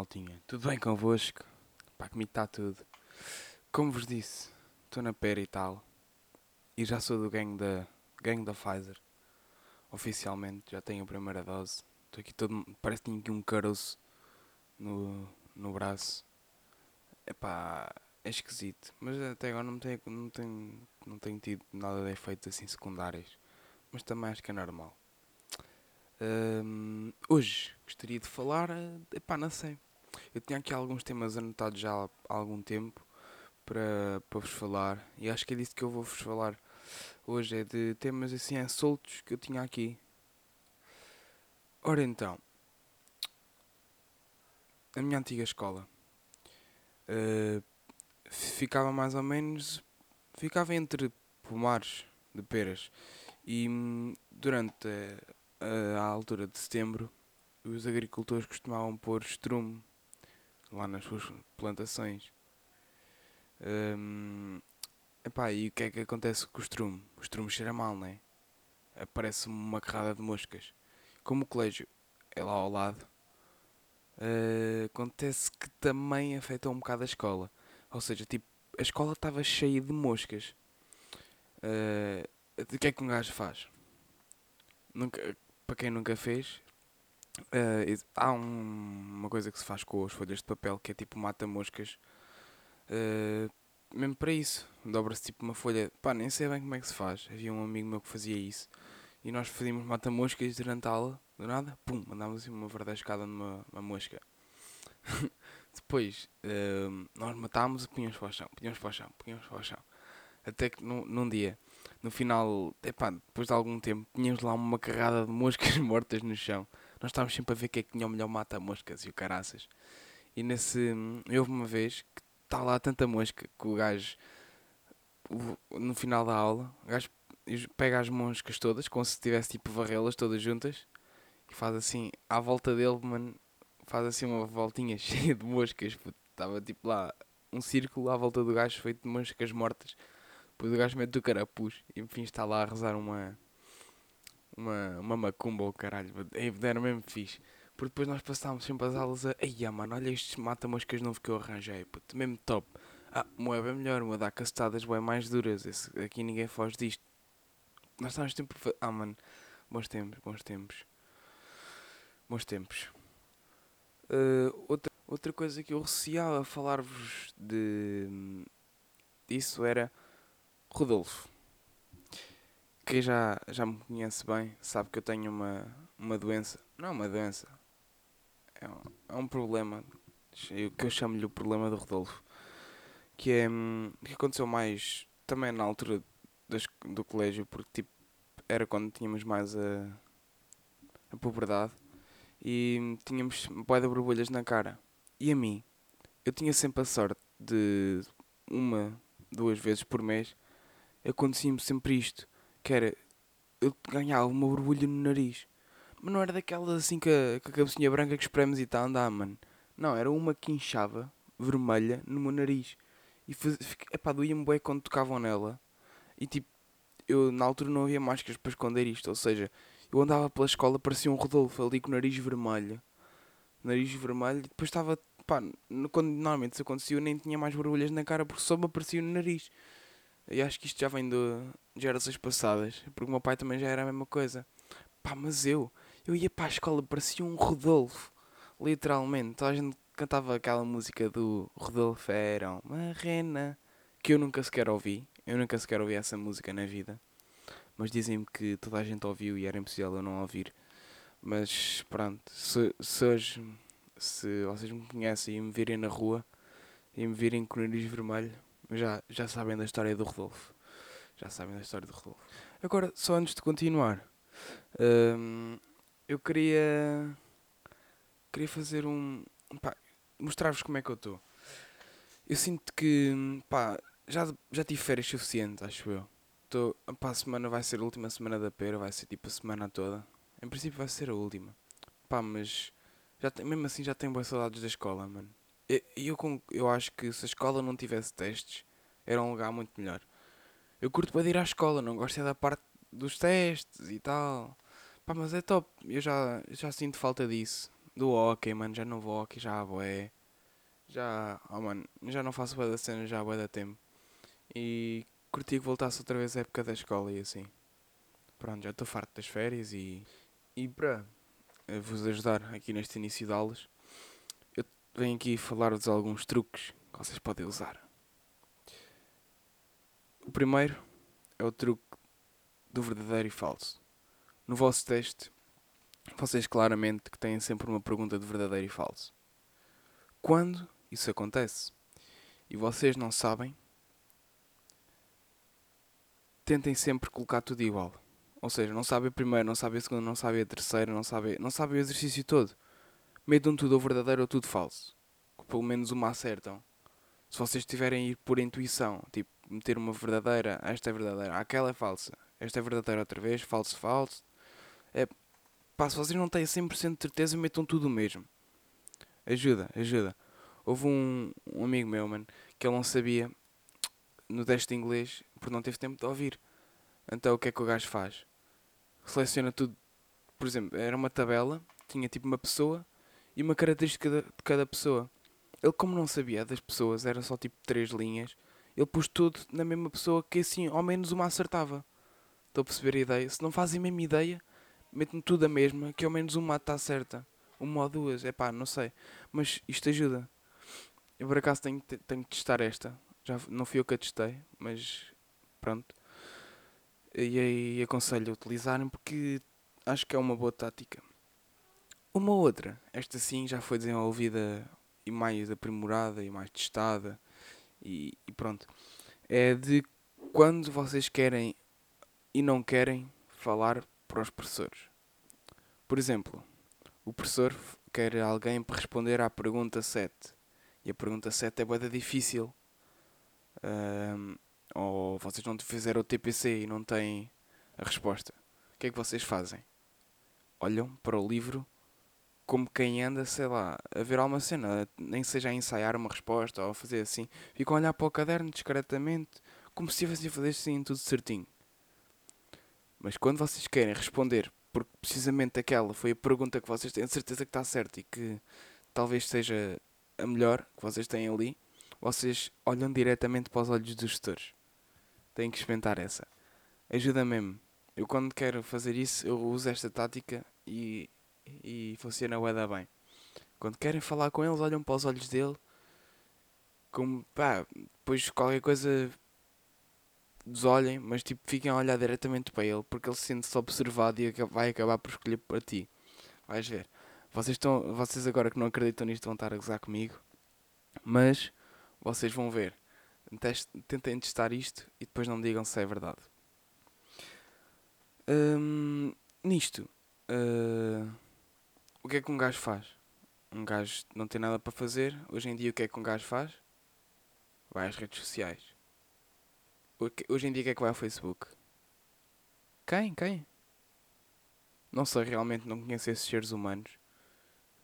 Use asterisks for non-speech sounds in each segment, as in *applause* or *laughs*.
maltinha? Tudo bem convosco? Pá, comigo está tudo. Como vos disse, estou na pera e tal. E já sou do gangue da, gangue da Pfizer. Oficialmente, já tenho a primeira dose. Estou aqui todo. Parece que tenho aqui um caroço no, no braço. Epá, é esquisito. Mas até agora não tenho, não tenho, não tenho tido nada de efeitos assim secundários. Mas também acho que é normal. Hum, hoje gostaria de falar. eh, Epá, não sei. Eu tinha aqui alguns temas anotados já há algum tempo para, para vos falar. E acho que é disso que eu vou vos falar. Hoje é de temas assim é, soltos que eu tinha aqui. Ora então. A minha antiga escola. eh, ficava mais ou menos. Ficava entre pomares de peras. E hum, durante a, a altura de setembro, os agricultores costumavam pôr estrume lá nas suas plantações. Hum, epá, e o que é que acontece com o estrume? O estrume cheira mal, não é? Aparece uma carrada de moscas. Como o colégio é lá ao lado, eh, acontece que também afeta um bocado a escola. Ou seja, tipo, a escola estava cheia de moscas. Eh, o que é que um gajo faz? Nunca, para quem nunca fez, ex- há um- uma coisa que se faz com as folhas de papel que é tipo mata-moscas. eh, mesmo para isso, dobra-se tipo uma folha. Pá, nem sei bem como é que se faz. Havia um amigo meu que fazia isso. E nós fazíamos mata-moscas durante a aula, do nada, pum, mandávamos assim uma verdascada numa uma mosca. *laughs* Depois, eh, nós matámos e punhamos para o chão, punhamos para o chão, punhamos para o chão. Até que num, num dia, no final, epá, depois de algum tempo, tínhamos lá uma carrada de moscas *laughs* mortas no chão. Nós estávamos sempre a ver quem é que tinha o melhor mata-moscas e o caraças. E nesse. Houve uma vez que está lá tanta mosca que o gajo, no final da aula, o gajo pega as moscas todas, como se tivesse tipo varrelas todas juntas, e faz assim, à volta dele, mano, faz assim uma voltinha *laughs* cheia de moscas. Estava tipo lá um círculo à volta do gajo feito de moscas mortas. Depois o gajo mete o carapuz e enfim está lá a rezar uma. Uma, uma macumba ou caralho. Era mesmo fixe. Porque depois nós passávamos sempre as aulas a. Ei, ah, mano, olha estes mata-moscas novos que eu arranjei. Puto, mesmo top. Ah, o é bem melhor, o dá castadas bem mais duras. Esse, aqui ninguém foge disto. Nós estávamos sempre. Ah, mano, bons tempos, bons tempos. Bons tempos. Uh, outra, outra coisa que eu receava falar-vos de. disso era. Rodolfo. Quem já, já me conhece bem sabe que eu tenho uma, uma doença. Não é uma doença. É um, é um problema. eu- Que eu chamo-lhe o problema do Rodolfo. Que é. hum, que aconteceu mais. Também na altura das, do colégio, porque tipo. Era quando tínhamos mais a. a puberdade. E tínhamos bué de borbulhas na cara. E a mim? Eu tinha sempre a sorte de. uma, duas vezes por mês. Acontecia-me sempre isto que era eu ganhava uma borbulha no nariz. Mas não era daquelas assim com a, com a cabecinha branca que espremes e está a andar, mano. Não, era uma que inchava vermelha no meu nariz. E faz, epá, doía-me bem quando tocavam nela. E tipo, eu na altura não havia máscaras para esconder isto. Ou seja, eu andava pela escola, parecia um Rodolfo ali com o nariz vermelho. Nariz vermelho. E depois estava, pá, quando normalmente isso acontecia, eu nem tinha mais borbulhas na cara porque só me aparecia no nariz. E acho que isto já vem de gerações passadas, porque o meu pai também já era a mesma coisa. Pá, mas eu, eu ia para a escola, parecia um Rodolfo, literalmente. Toda a gente cantava aquela música do Rodolfo era uma rena, que eu nunca sequer ouvi. Eu nunca sequer ouvi essa música na vida. Mas dizem-me que toda a gente ouviu e era impossível eu não ouvir. Mas pronto, se, se hoje, se vocês me conhecem e me virem na rua e me virem com o nariz vermelho, já, já sabem da história do Rodolfo. Já sabem da história do Rodolfo. Agora, só antes de continuar, hum, eu queria. Queria fazer um. mostrar-vos como é que eu estou. Eu sinto que. pá, já, já tive férias suficientes, acho eu. Tô, pá, a semana vai ser a última semana da pera, vai ser tipo a semana toda. Em princípio vai ser a última. Pá, mas. Já, mesmo assim já tenho boas saudades da escola, mano. Eu, con- eu acho que se a escola não tivesse testes, era um lugar muito melhor. Eu curto para ir à escola, não gosto é da parte dos testes e tal. Pá, mas é top. Eu já, já sinto falta disso. do hockey, mano. Já não vou hockey, já há boé. Já, oh mano, já não faço boa da cena, já há boé da tempo. E curti que voltasse outra vez a época da escola e assim. Pronto, já estou farto das férias e. E para vos ajudar aqui neste início de aulas, eu venho aqui falar-vos alguns truques que vocês podem usar. O primeiro é o truque do verdadeiro e falso. No vosso teste, vocês claramente que têm sempre uma pergunta de verdadeiro e falso. Quando isso acontece e vocês não sabem, tentem sempre colocar tudo igual. Ou seja, não sabem a primeira, não sabem a segunda, não sabem a terceira, não sabem, não sabem o exercício todo. Metam tudo ou verdadeiro ou tudo falso. Pelo menos uma acertam. Se vocês tiverem a ir por intuição, tipo, meter uma verdadeira, esta é verdadeira, aquela é falsa, esta é verdadeira outra vez, falso, falso. É, pá, se vocês não têm 100% de certeza, metam tudo o mesmo. Ajuda, ajuda. Houve um, um amigo meu, mano, que ele não sabia no teste de inglês porque não teve tempo de ouvir. Então o que é que o gajo faz? Seleciona tudo. Por exemplo, era uma tabela, tinha tipo uma pessoa e uma característica de cada pessoa. Ele, como não sabia das pessoas, era só tipo três linhas, ele pôs tudo na mesma pessoa que assim ao menos uma acertava. Estou a perceber a ideia? Se não fazem a mesma ideia, metem tudo a mesma, que ao menos uma está certa. Uma ou duas, é pá, não sei. Mas isto ajuda. Eu por acaso tenho, tenho que testar esta. Já não fui eu que a testei, mas pronto. E aí aconselho a utilizarem porque acho que é uma boa tática. Uma outra, esta sim já foi desenvolvida e mais aprimorada e mais testada e, e pronto. É de quando vocês querem e não querem falar para os professores. Por exemplo, o professor quer alguém para responder à pergunta 7 e a pergunta 7 é bem difícil. Um, ou vocês não fizeram o TPC e não têm a resposta. O que é que vocês fazem? Olham para o livro como quem anda, sei lá, a ver alguma cena, nem seja a ensaiar uma resposta ou a fazer assim. Ficam a olhar para o caderno discretamente, como se estivessem a fazer assim tudo certinho. Mas quando vocês querem responder, porque precisamente aquela foi a pergunta que vocês têm certeza que está certa e que talvez seja a melhor que vocês têm ali, vocês olham diretamente para os olhos dos gestores. Têm que experimentar essa. Ajuda mesmo. Eu quando quero fazer isso, eu uso esta tática e, e funciona o bem. Quando querem falar com eles, olham para os olhos dele como pá, depois qualquer coisa desolhem, mas tipo fiquem a olhar diretamente para ele porque ele sente-se observado e vai acabar por escolher para ti. Vais ver. Vocês, estão, vocês agora que não acreditam nisto vão estar a gozar comigo, mas vocês vão ver. tentem testar isto e depois não digam se é verdade. Hum, nisto, uh, o que é que um gajo faz? Um gajo não tem nada para fazer. Hoje em dia, o que é que um gajo faz? Vai às redes sociais. Hoje em dia, o que é que vai ao Facebook? Quem? Quem? Não sei, realmente não conheço esses seres humanos.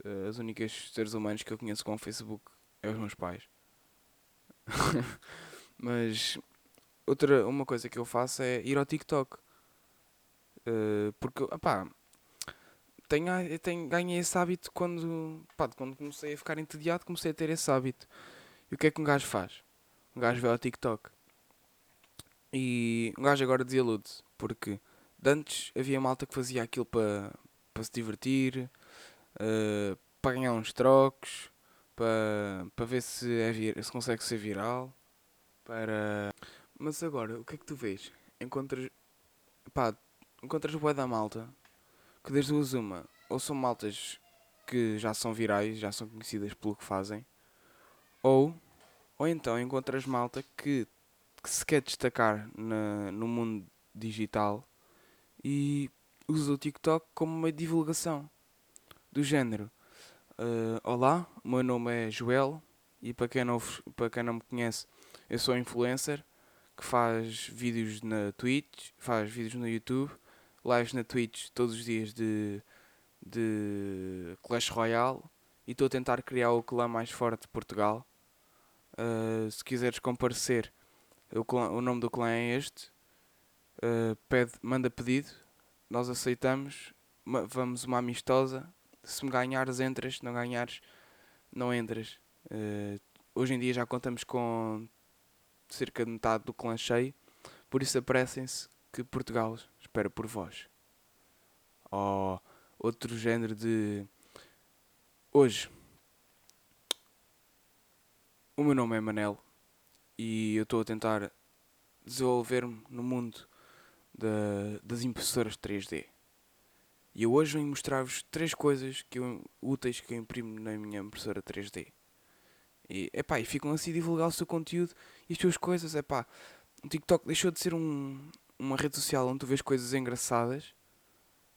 Uh, as únicas seres humanos que eu conheço com o Facebook é os meus pais. *laughs* Mas outra uma coisa que eu faço é ir ao TikTok. Uh, porque, opá, tenho, tenho, ganhei esse hábito quando, pá, quando comecei a ficar entediado, comecei a ter esse hábito. E o que é que um gajo faz? Um gajo vê ao TikTok. E um gajo agora desilude, porque antes havia malta que fazia aquilo para pa se divertir, uh, para ganhar uns trocos, para, para ver se, é vir, se consegue ser viral. Para... Mas agora, o que é que tu vês? Encontras. Pá, encontras boa da malta que das duas uma, ou são maltas que já são virais, já são conhecidas pelo que fazem, ou, ou então encontras malta que, que se quer destacar na, no mundo digital e usa o TikTok como uma divulgação do género. Uh, olá, o meu nome é Joel e para quem, não, para quem não me conhece, eu sou influencer que faz vídeos na Twitch, faz vídeos no YouTube, lives na Twitch todos os dias de, de Clash Royale e estou a tentar criar o clã mais forte de Portugal. Uh, se quiseres comparecer, o, clã, o nome do clã é este. Uh, pede, manda pedido, nós aceitamos, vamos uma amistosa Se me ganhares, entras. Se não ganhares, não entras. Uh, hoje em dia já contamos com cerca de metade do clã cheio. Por isso aparecem-se que Portugal espera por vós. Ou outro género de. Hoje. O meu nome é Manel e eu estou a tentar desenvolver-me no mundo da, das impressoras 3D. E eu hoje venho mostrar-vos três coisas que eu, úteis que eu imprimo na minha impressora 3D. E, epá, e ficam assim a divulgar o seu conteúdo e as suas coisas. Epá, o TikTok deixou de ser um, uma rede social onde tu vês coisas engraçadas.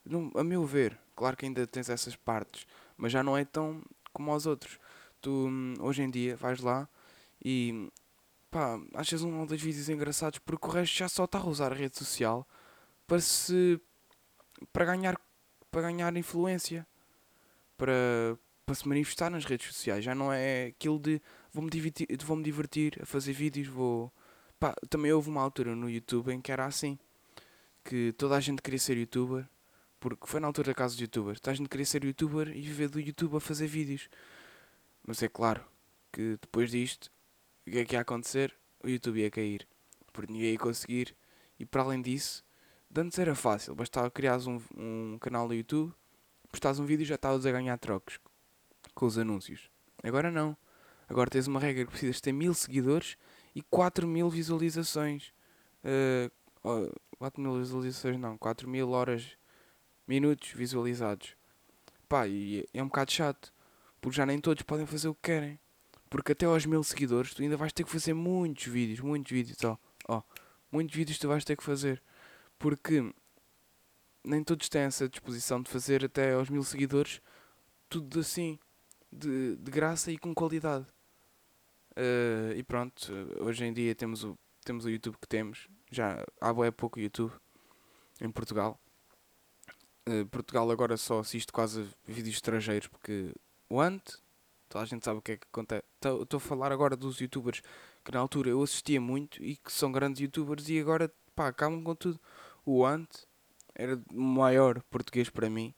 Não, a meu ver, claro que ainda tens essas partes, mas já não é tão como aos outros. Tu, hum, hoje em dia, vais lá e pá, achas um ou dois vídeos engraçados porque o resto já só está a usar a rede social para se para ganhar para ganhar influência para, para se manifestar nas redes sociais já não é aquilo de vou-me divertir, vou -me divertir a fazer vídeos vou pá, também houve uma altura no YouTube em que era assim que toda a gente queria ser youtuber porque foi na altura da casa de youtubers toda a gente queria ser youtuber e viver do YouTube a fazer vídeos mas é claro que depois disto o que é que ia acontecer? O YouTube ia cair. Porque ninguém ia conseguir. E para além disso, antes era fácil. Bastava criar um, um canal no YouTube, postares um vídeo e já estavas a ganhar trocos com os anúncios. Agora não. Agora tens uma regra que precisas ter mil seguidores e 4 mil visualizações. Uh, oh, 4 mil visualizações não, 4 mil horas, minutos visualizados. Pá, e é um bocado chato. Porque já nem todos podem fazer o que querem. Porque até aos mil seguidores tu ainda vais ter que fazer muitos vídeos, muitos vídeos, ó muitos vídeos tu vais ter que fazer. Porque nem todos têm essa disposição de fazer até aos mil seguidores tudo assim, de, de graça e com qualidade. Uh, e pronto, hoje em dia temos o, temos o YouTube que temos. Já há é pouco YouTube em Portugal. Uh, Portugal agora só assiste quase vídeos estrangeiros porque o Ant Toda a gente sabe o que é que acontece. Estou a falar agora dos youtubers que na altura eu assistia muito e que são grandes youtubers e agora pá, acabam com tudo. O Ant era o maior português para mim.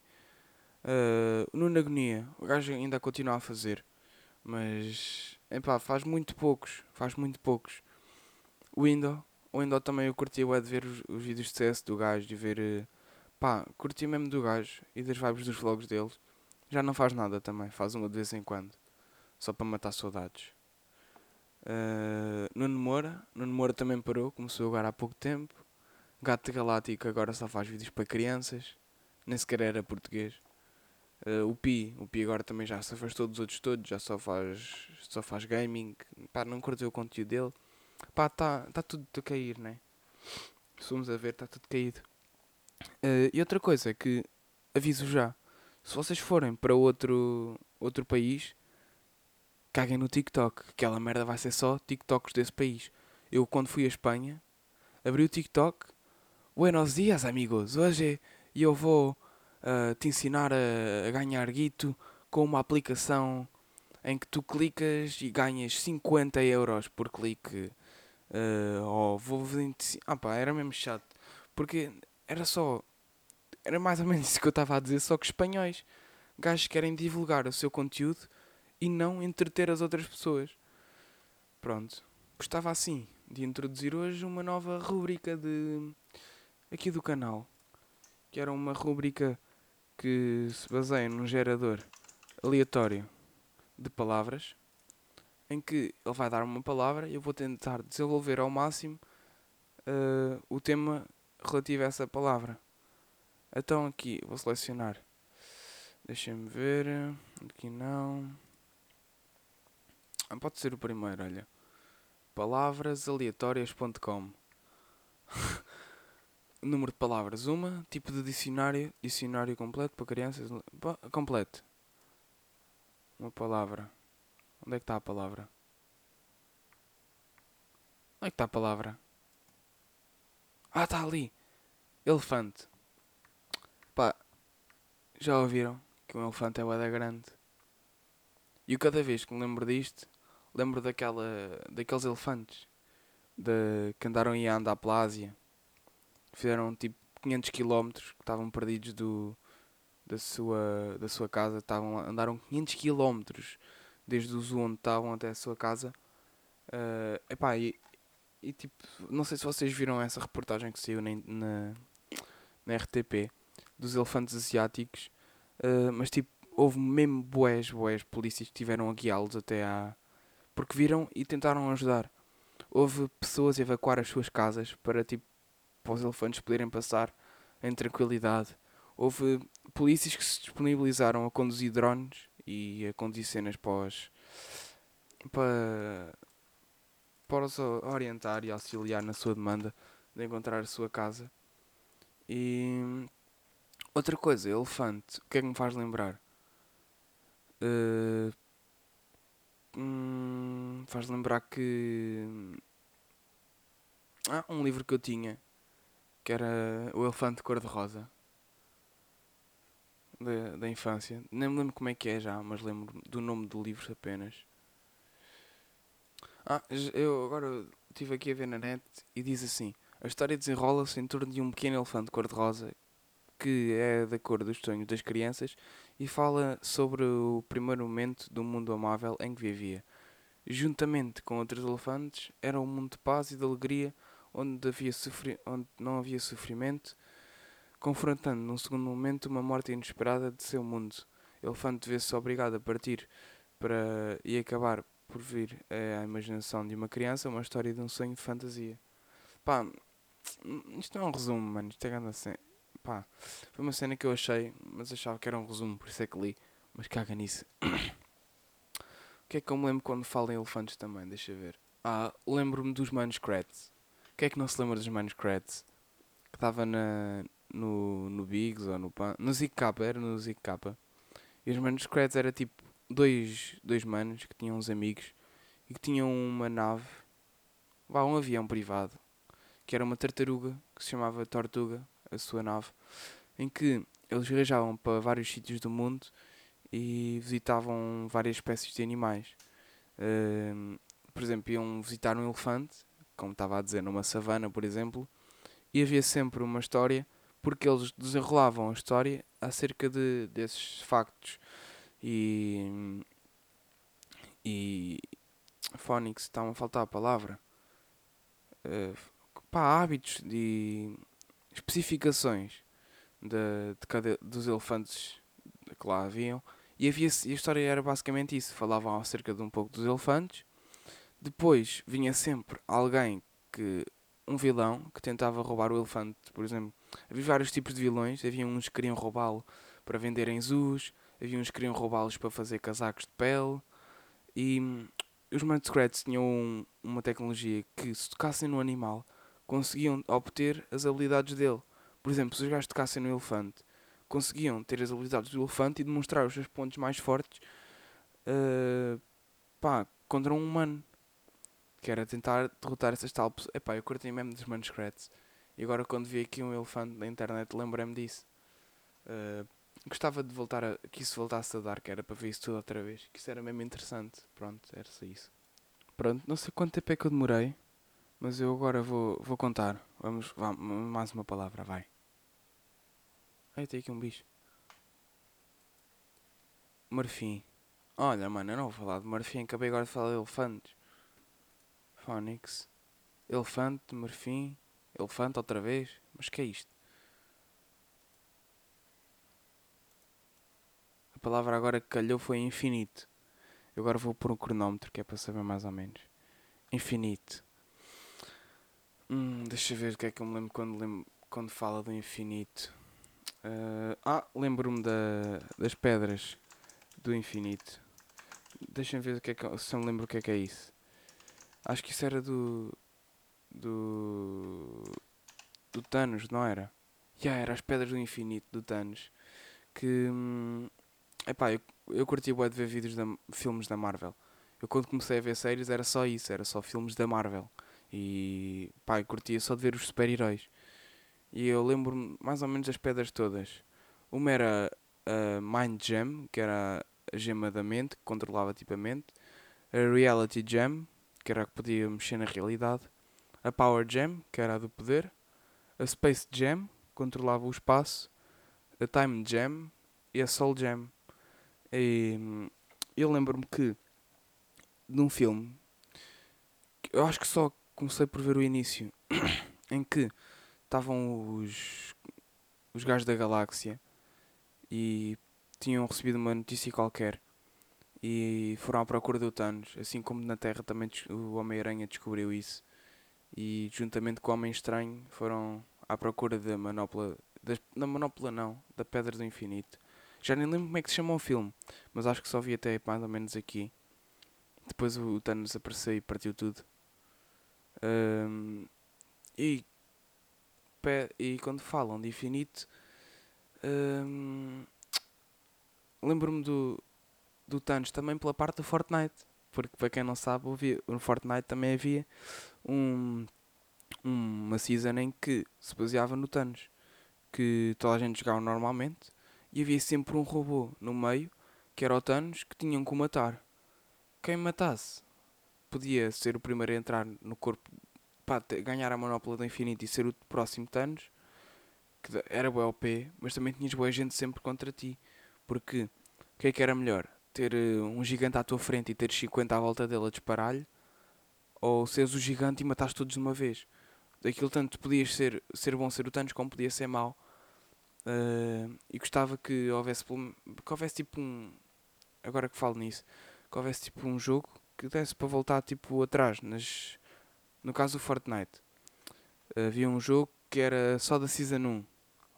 Uh, Nuno Agonia, o gajo ainda continua a fazer, mas epá, faz muito poucos. Faz muito poucos. O Indo, o Indo também eu curti é de ver os, os, vídeos de CS do gajo, de ver. Uh, pá, curti mesmo do gajo e das vibes dos vlogs dele. Já não faz nada também, faz uma de vez em quando só para matar saudades. Uh, Nuno Moura, Nuno Moura também parou, começou agora há pouco tempo. Gato Galáctico agora só faz vídeos para crianças, nem sequer era português. Uh, o Pi, o Pi agora também já se afastou dos outros todos, já só faz, só faz gaming. Pá, não curteu o conteúdo dele. Pá, está tá tudo a cair, né? Se formos a ver, está tudo caído. Uh, e outra coisa é que, aviso já, se vocês forem para outro, outro país, caguem no TikTok. Aquela merda vai ser só TikToks desse país. Eu, quando fui à Espanha, abri o TikTok. Buenos dias, amigos. Hoje eu vou uh, te ensinar a, a ganhar guito com uma aplicação em que tu clicas e ganhas 50 euros por clique. Uh, oh, vou ah pá, era mesmo chato. Porque era só. Era mais ou menos *laughs* isso que eu estava a dizer, só que espanhóis. Gajos querem divulgar o seu conteúdo e não entreter as outras pessoas. Pronto. Gostava assim de introduzir hoje uma nova rúbrica de aqui do canal, que era uma rúbrica que se baseia num gerador aleatório de palavras, em que ele vai dar uma palavra e eu vou tentar desenvolver ao máximo uh, o tema relativo a essa palavra. Então aqui vou selecionar. Deixa-me ver. Aqui não. Ah, pode ser o primeiro, olha. Palavrasaleatórias.com *laughs* Número de palavras, uma. Tipo de dicionário, dicionário completo para crianças. Completo. Uma palavra. Onde é que está a palavra? Onde é que está a palavra? Ah, está ali. Elefante. Pá, já ouviram que um elefante é da grande? E eu cada vez que me lembro disto, lembro daquela, daqueles elefantes de, que andaram em andar pela Ásia. Fizeram tipo 500 km que estavam perdidos do, da sua, da sua casa, estavam andaram 500 km desde o zoo onde estavam até a sua casa. Uh, epá, e, e tipo, não sei se vocês viram essa reportagem que saiu na, na, na RTP dos elefantes asiáticos, uh, mas tipo, houve mesmo boés, boés polícias que tiveram a guiá-los até à. porque viram e tentaram ajudar. Houve pessoas a evacuar as suas casas para tipo, para os elefantes poderem passar em tranquilidade. Houve polícias que se disponibilizaram a conduzir drones e a conduzir cenas para para, para os orientar e auxiliar na sua demanda de encontrar a sua casa. E outra coisa, elefante, o que é que me faz lembrar? Uh, hum, faz lembrar que ah, um livro que eu tinha que era O Elefante Cor-de-Rosa da, da infância. Nem me lembro como é que é já, mas lembro do nome do livro apenas. Ah, eu agora estive aqui a ver na net e diz assim: A história desenrola-se em torno de um pequeno elefante cor-de-rosa que é da cor dos sonhos das crianças e fala sobre o primeiro momento do mundo amável em que vivia. Juntamente com outros elefantes, era um mundo de paz e de alegria onde, havia sofri onde não havia sofrimento, confrontando num segundo momento uma morte inesperada de seu mundo. Elefante vê-se obrigado a partir para e acabar por vir à imaginação de uma criança uma história de um sonho de fantasia. Pá, isto não é um resumo, mano. Isto é grande cena. Pá, foi uma cena que eu achei, mas achava que era um resumo, por isso é que li. Mas caga nisso. *coughs* o que é que eu me lembro quando falo em elefantes também? Deixa ver. Ah, lembro-me dos Manos. Quem é que não se lembra dos Kratz? Que estava na, no, no Biggs ou no Pan. No Kappa, era no Kappa. E os Kratz era tipo dois, dois manos que tinham uns amigos e que tinham uma nave, vá, um avião privado, que era uma tartaruga que se chamava Tortuga, a sua nave, em que eles viajavam para vários sítios do mundo e visitavam várias espécies de animais. Uh, por exemplo, iam visitar um elefante, como estava a dizer, numa savana, por exemplo, e havia sempre uma história, porque eles desenrolavam a história acerca de, desses factos e. e. Phonics, está-me a faltar a palavra. Uh, pá, hábitos e especificações de, de cada, dos elefantes que lá haviam. E, havia, e a história era basicamente isso. Falavam acerca de um pouco dos elefantes. Depois vinha sempre alguém que. um vilão que tentava roubar o elefante, por exemplo. Havia vários tipos de vilões. Havia uns que queriam roubá-lo para vender em zoos. Havia uns que queriam roubá-los para fazer casacos de pele. E hum, os Mudskrats tinham um, uma tecnologia que, se tocassem no animal, conseguiam obter as habilidades dele. Por exemplo, se os gajos tocassem no elefante, conseguiam ter as habilidades do elefante e demonstrar os seus pontos mais fortes uh, pá, contra um humano. Que era tentar derrotar essas tal pessoas. Epá, eu curti mesmo dos Mudskrats. E agora quando vi aqui um elefante na internet lembrei-me disso. Uh, gostava de voltar a. que isso voltasse a dar, que era para ver isso tudo outra vez. Que isso era mesmo interessante. Pronto, era só isso. Pronto, não sei quanto tempo é que eu demorei, mas eu agora vou, vou contar. Vamos, vamos, mais uma palavra, vai. Ai, tem aqui um bicho. Marfim. Olha, mano, eu não vou falar de marfim, acabei agora de falar de elefantes. Phonics. Elefante, marfim. Elefante outra vez. Mas que é isto? palavra agora que calhou foi infinito. Eu agora vou pôr um cronómetro que é para saber mais ou menos. Infinito. Hum, deixa ver o que é que eu me lembro quando, lembro, quando fala do infinito. Uh, ah, lembro-me da, das pedras do infinito. Deixa-me ver o que é que, se eu me lembro o que é que é isso. Acho que isso era do. do. do Thanos, não era? Já yeah, era as pedras do infinito do Thanos. Que. Hum, Epá, eu, eu curti bué de ver vídeos de filmes da Marvel. Eu quando comecei a ver séries era só isso, era só filmes da Marvel. E pá, eu curtia só de ver os super-heróis. E eu lembro-me mais ou menos das pedras todas. Uma era a Mind Gem, que era a gema da mente, que controlava tipo a mente. A Reality Gem, que era a que podia mexer na realidade. A Power Gem, que era a do poder. A Space Gem, controlava o espaço. A Time Gem, e a Soul Jam. E, eu lembro-me que num filme, eu acho que só comecei por ver o início, *coughs* em que estavam os, os gajos da galáxia e tinham recebido uma notícia qualquer e foram à procura do Thanos, assim como na Terra também o Homem-Aranha descobriu isso e juntamente com o Homem Estranho foram à procura da manopla, da, da manopla não, da Pedra do Infinito. Já nem lembro como é que se chama o filme, mas acho que só vi até mais ou menos aqui. Depois o Thanos apareceu e partiu tudo. Um, e, e quando falam de infinito, um, lembro-me do, do Thanos também pela parte do Fortnite. Porque para quem não sabe, no Fortnite também havia um, uma season em que se baseava no Thanos. Que toda a gente jogava normalmente e havia sempre um robô no meio que era o Thanos que tinham que matar. Quem matasse podia ser o primeiro a entrar no corpo para ganhar a manopla do infinito e ser o próximo Thanos, que era o OP, mas também tinhas boa gente sempre contra ti. Porque o que é que era melhor? Ter eh, um gigante à tua frente e ter 50 à volta dele a disparar-lhe, ou seres o gigante e matares todos de uma vez. Daquilo tanto podias ser, ser bom ser o Thanos como podia ser mau. Uh, e gostava que houvesse, que houvesse tipo um. Agora que falo nisso, que houvesse tipo um jogo que desse para voltar tipo atrás. Nas, no caso do Fortnite, havia um jogo que era só da Season 1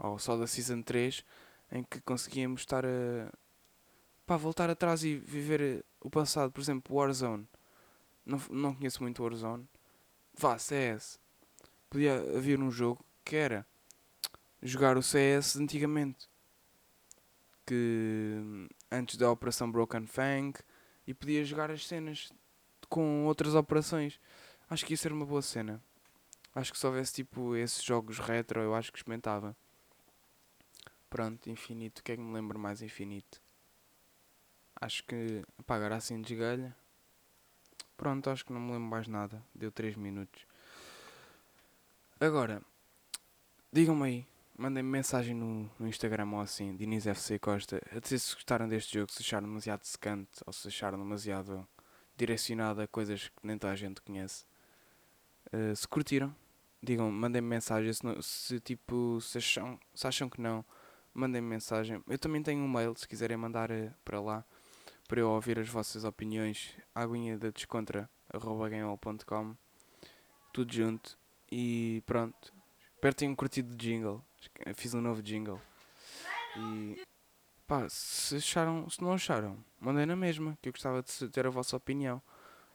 ou só da Season 3 em que conseguíamos estar a pá, voltar atrás e viver o passado. Por exemplo, Warzone. Não, não conheço muito Warzone. Vá, CS. Podia haver um jogo que era jogar o CS antigamente. Que antes da Operação Broken Fang e podia jogar as cenas com outras operações. Acho que isso era uma boa cena. Acho que se houvesse tipo esses jogos retro, eu acho que experimentava. Pronto, infinito. O que é que me lembra mais infinito? Acho que. Agora assim de galha. Pronto, acho que não me lembro mais nada. Deu 3 minutos. Agora, digam-me aí. Mandem-me mensagem no, no Instagram ou assim, Diniz FC Costa, a dizer se gostaram deste jogo, se acharam demasiado secante ou se acharam demasiado direcionado a coisas que nem toda a gente conhece. Uh, se curtiram, digam, mandem-me mensagem. Se, se, tipo, se acham, se acham que não, mandem-me mensagem. Eu também tenho um mail, se quiserem mandar uh, para lá, para eu ouvir as vossas opiniões. Aguinha da descontra, arroba tudo junto. E pronto, espero que tenham curtido o jingle. Fiz um novo jingle. E pá, se acharam, se não acharam, mandem na mesma, que eu gostava de ter a vossa opinião.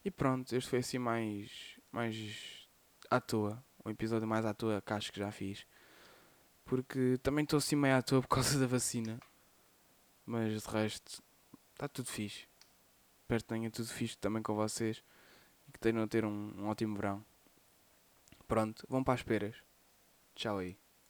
E pronto, este foi assim mais, mais à toa. Um episódio mais à toa que acho que já fiz. Porque também estou assim meio à toa por causa da vacina. Mas de resto, está tudo fixe. Espero que tenha tudo fixe também com vocês. E que tenham a ter um, um ótimo verão. Pronto, vão para as peras. Tchau aí.